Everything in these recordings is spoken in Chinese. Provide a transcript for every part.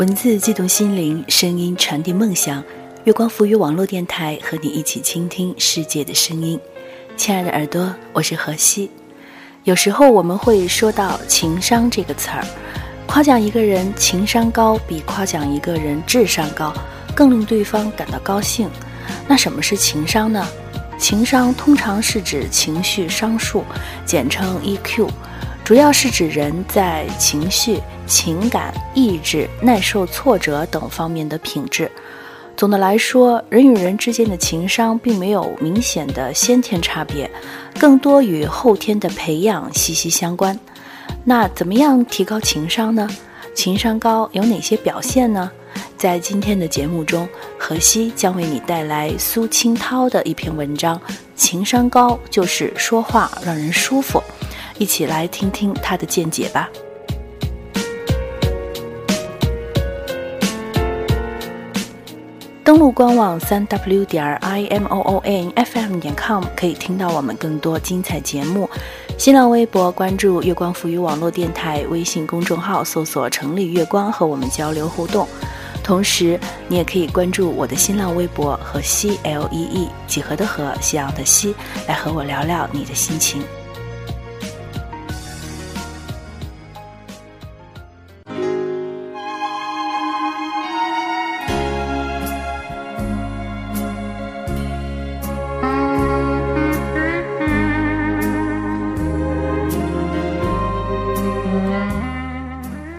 文字悸动心灵，声音传递梦想。月光浮于网络电台，和你一起倾听世界的声音。亲爱的耳朵，我是何西。有时候我们会说到情商这个词儿，夸奖一个人情商高，比夸奖一个人智商高更令对方感到高兴。那什么是情商呢？情商通常是指情绪商数，简称 EQ，主要是指人在情绪、情感、意志、耐受挫折等方面的品质。总的来说，人与人之间的情商并没有明显的先天差别，更多与后天的培养息息相关。那怎么样提高情商呢？情商高有哪些表现呢？在今天的节目中，何西将为你带来苏清涛的一篇文章。情商高就是说话让人舒服，一起来听听他的见解吧。登录官网三 w 点 i m o o n f m 点 com 可以听到我们更多精彩节目。新浪微博关注月光浮语网络电台，微信公众号搜索“城里月光”和我们交流互动。同时，你也可以关注我的新浪微博和西 L E E 几何的和夕阳的西，来和我聊聊你的心情。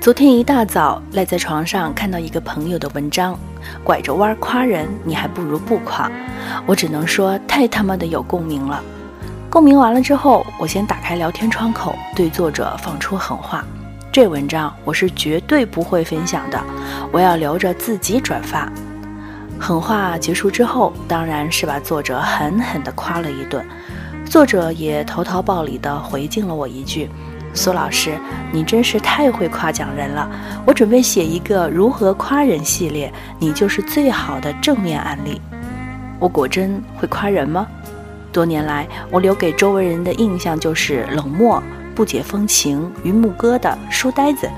昨天一大早赖在床上，看到一个朋友的文章，拐着弯夸人，你还不如不夸。我只能说太他妈的有共鸣了。共鸣完了之后，我先打开聊天窗口，对作者放出狠话。这文章我是绝对不会分享的，我要留着自己转发。狠话结束之后，当然是把作者狠狠地夸了一顿。作者也投桃报李地回敬了我一句。苏老师，你真是太会夸奖人了！我准备写一个如何夸人系列，你就是最好的正面案例。我果真会夸人吗？多年来，我留给周围人的印象就是冷漠、不解风情、榆木疙瘩、书呆子。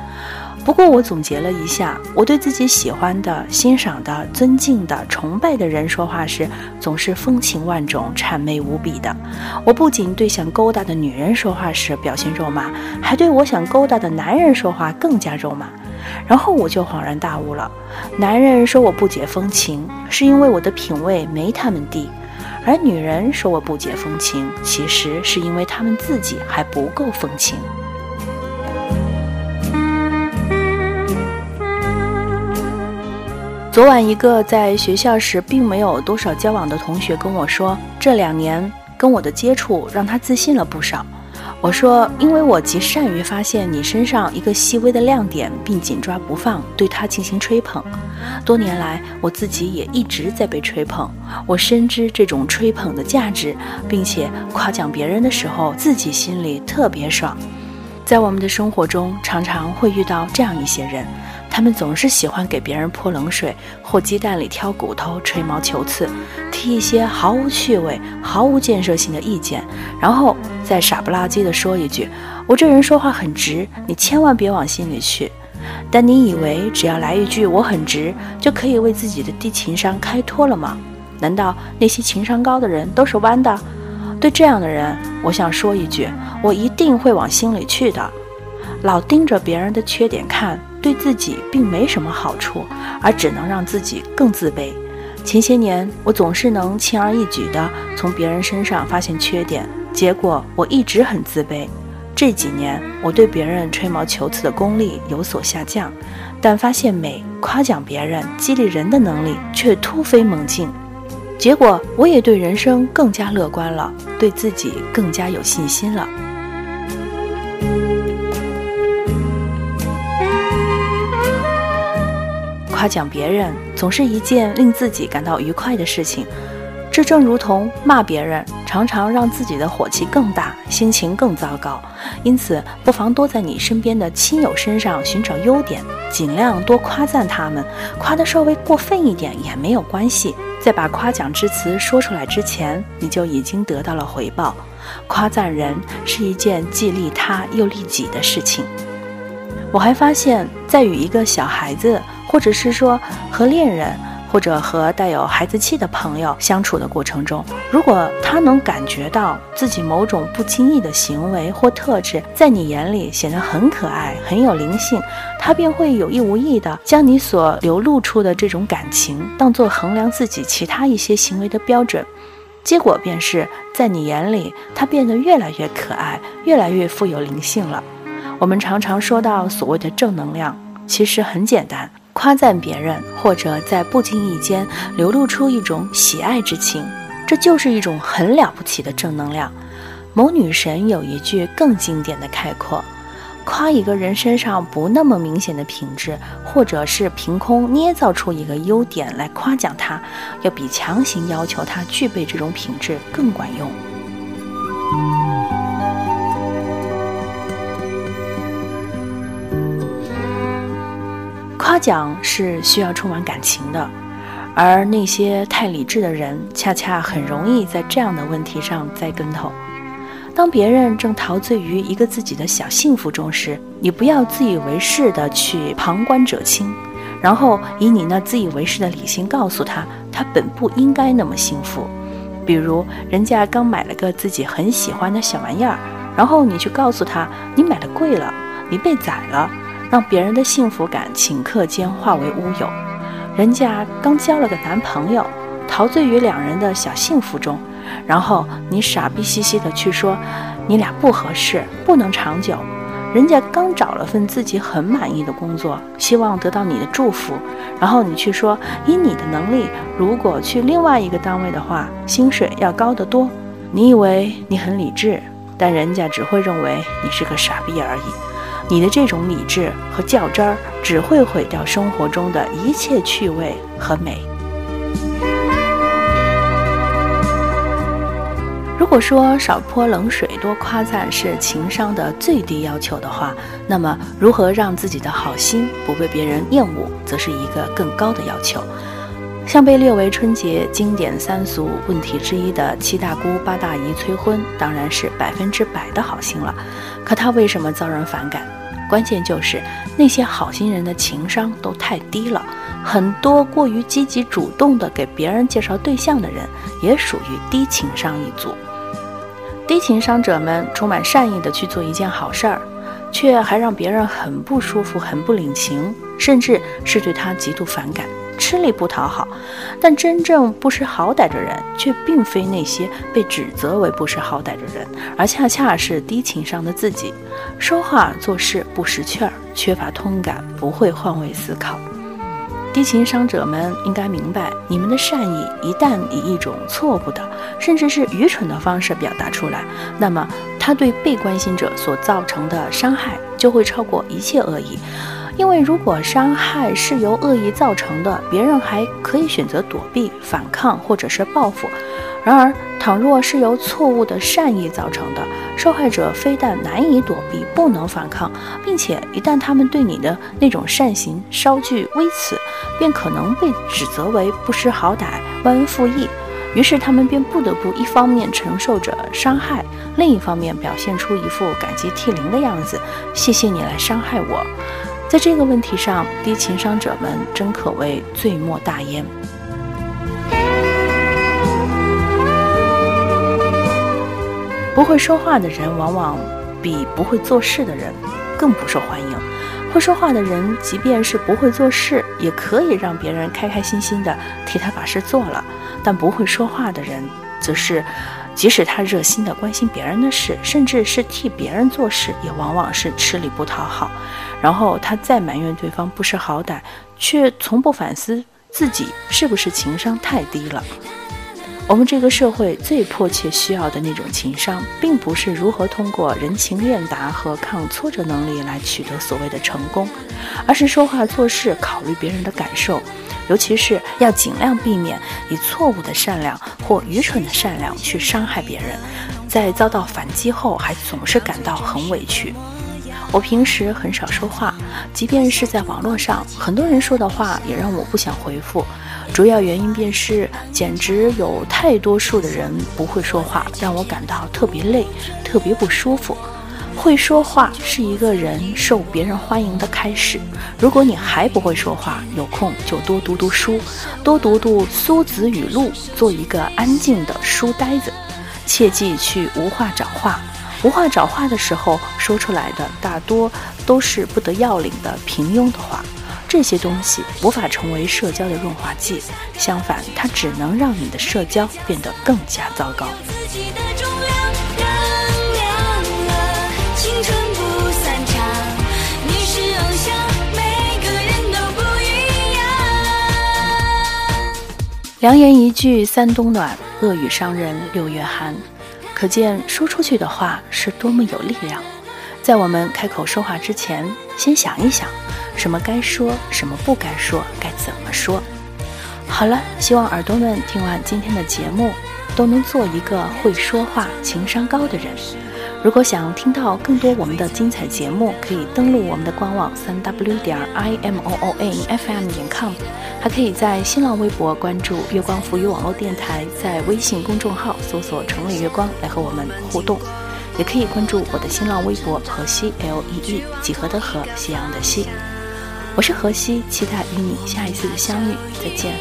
不过我总结了一下，我对自己喜欢的、欣赏的、尊敬的、崇拜的人说话时，总是风情万种、谄媚无比的。我不仅对想勾搭的女人说话时表现肉麻，还对我想勾搭的男人说话更加肉麻。然后我就恍然大悟了：男人说我不解风情，是因为我的品味没他们低；而女人说我不解风情，其实是因为他们自己还不够风情。昨晚，一个在学校时并没有多少交往的同学跟我说，这两年跟我的接触让他自信了不少。我说，因为我极善于发现你身上一个细微的亮点，并紧抓不放，对他进行吹捧。多年来，我自己也一直在被吹捧，我深知这种吹捧的价值，并且夸奖别人的时候，自己心里特别爽。在我们的生活中，常常会遇到这样一些人。他们总是喜欢给别人泼冷水，或鸡蛋里挑骨头、吹毛求疵，提一些毫无趣味、毫无建设性的意见，然后再傻不拉几地说一句：“我这人说话很直，你千万别往心里去。”但你以为只要来一句“我很直”，就可以为自己的低情商开脱了吗？难道那些情商高的人都是弯的？对这样的人，我想说一句：我一定会往心里去的。老盯着别人的缺点看。对自己并没什么好处，而只能让自己更自卑。前些年，我总是能轻而易举地从别人身上发现缺点，结果我一直很自卑。这几年，我对别人吹毛求疵的功力有所下降，但发现美、夸奖别人、激励人的能力却突飞猛进。结果，我也对人生更加乐观了，对自己更加有信心了。夸奖别人总是一件令自己感到愉快的事情，这正如同骂别人，常常让自己的火气更大，心情更糟糕。因此，不妨多在你身边的亲友身上寻找优点，尽量多夸赞他们，夸得稍微过分一点也没有关系。在把夸奖之词说出来之前，你就已经得到了回报。夸赞人是一件既利他又利己的事情。我还发现，在与一个小孩子。或者是说和恋人。或者和带有孩子气的朋友相处的过程中，如果他能感觉到自己某种不经意的行为或特质在你眼里显得很可爱、很有灵性，他便会有意无意地将你所流露出的这种感情当作衡量自己其他一些行为的标准，结果便是在你眼里他变得越来越可爱、越来越富有灵性了。我们常常说到所谓的正能量，其实很简单。夸赞别人，或者在不经意间流露出一种喜爱之情，这就是一种很了不起的正能量。某女神有一句更经典的概括：夸一个人身上不那么明显的品质，或者是凭空捏造出一个优点来夸奖他，要比强行要求他具备这种品质更管用。夸奖是需要充满感情的，而那些太理智的人，恰恰很容易在这样的问题上栽跟头。当别人正陶醉于一个自己的小幸福中时，你不要自以为是的去旁观者清，然后以你那自以为是的理性告诉他，他本不应该那么幸福。比如，人家刚买了个自己很喜欢的小玩意儿，然后你去告诉他，你买的贵了，你被宰了。让别人的幸福感顷刻间化为乌有。人家刚交了个男朋友，陶醉于两人的小幸福中，然后你傻逼兮兮的去说，你俩不合适，不能长久。人家刚找了份自己很满意的工作，希望得到你的祝福，然后你去说，以你的能力，如果去另外一个单位的话，薪水要高得多。你以为你很理智，但人家只会认为你是个傻逼而已。你的这种理智和较真儿，只会毁掉生活中的一切趣味和美。如果说少泼冷水、多夸赞是情商的最低要求的话，那么如何让自己的好心不被别人厌恶，则是一个更高的要求。像被列为春节经典三俗问题之一的七大姑八大姨催婚，当然是百分之百的好心了。可他为什么遭人反感？关键就是那些好心人的情商都太低了。很多过于积极主动的给别人介绍对象的人，也属于低情商一族。低情商者们充满善意的去做一件好事儿，却还让别人很不舒服、很不领情，甚至是对他极度反感。吃力不讨好，但真正不识好歹的人，却并非那些被指责为不识好歹的人，而恰恰是低情商的自己。说话做事不识趣儿，缺乏通感，不会换位思考。低情商者们应该明白，你们的善意一旦以一种错误的，甚至是愚蠢的方式表达出来，那么他对被关心者所造成的伤害就会超过一切恶意。因为如果伤害是由恶意造成的，别人还可以选择躲避、反抗或者是报复；然而，倘若是由错误的善意造成的，受害者非但难以躲避、不能反抗，并且一旦他们对你的那种善行稍具微词，便可能被指责为不识好歹、忘恩负义。于是他们便不得不一方面承受着伤害，另一方面表现出一副感激涕零的样子：“谢谢你来伤害我。”在这个问题上，低情商者们真可谓罪莫大焉。不会说话的人，往往比不会做事的人更不受欢迎。会说话的人，即便是不会做事，也可以让别人开开心心的替他把事做了；但不会说话的人，则是即使他热心的关心别人的事，甚至是替别人做事，也往往是吃力不讨好。然后他再埋怨对方不识好歹，却从不反思自己是不是情商太低了。我们这个社会最迫切需要的那种情商，并不是如何通过人情练达和抗挫折能力来取得所谓的成功，而是说话做事考虑别人的感受，尤其是要尽量避免以错误的善良或愚蠢的善良去伤害别人，在遭到反击后还总是感到很委屈。我平时很少说话，即便是在网络上，很多人说的话也让我不想回复。主要原因便是，简直有太多数的人不会说话，让我感到特别累，特别不舒服。会说话是一个人受别人欢迎的开始。如果你还不会说话，有空就多读读书，多读读苏子语录，做一个安静的书呆子。切记去无话找话，无话找话的时候说出来的大多都是不得要领的平庸的话。这些东西无法成为社交的润滑剂，相反，它只能让你的社交变得更加糟糕。良言一句三冬暖，恶语伤人六月寒。可见说出去的话是多么有力量。在我们开口说话之前，先想一想。什么该说，什么不该说，该怎么说？好了，希望耳朵们听完今天的节目，都能做一个会说话、情商高的人。如果想听到更多我们的精彩节目，可以登录我们的官网三 w 点 i m o o n f m 点 com，还可以在新浪微博关注月光浮语网络电台，在微信公众号搜索“城里月光”来和我们互动，也可以关注我的新浪微博“河西 L E E”，几何的河，夕阳的西。我是何西，期待与你下一次的相遇，再见。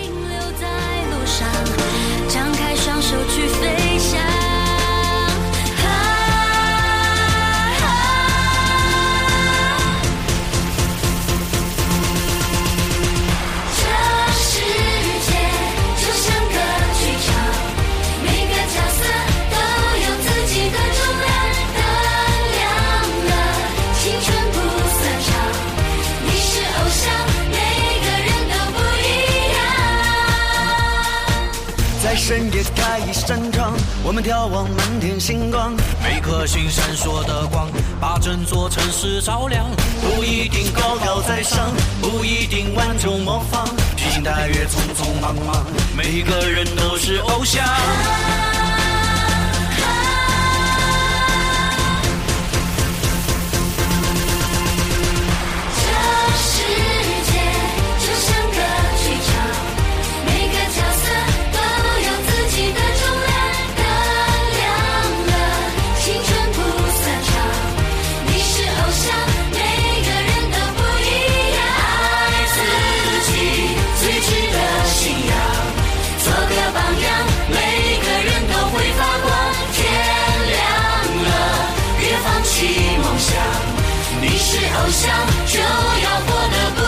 深夜开一扇窗，我们眺望满天星光，每颗星闪烁的光，把整座城市照亮。不一定高高在上，不一定万众模仿，披星戴月，匆匆忙忙，每个人都是是。偶像就要活得。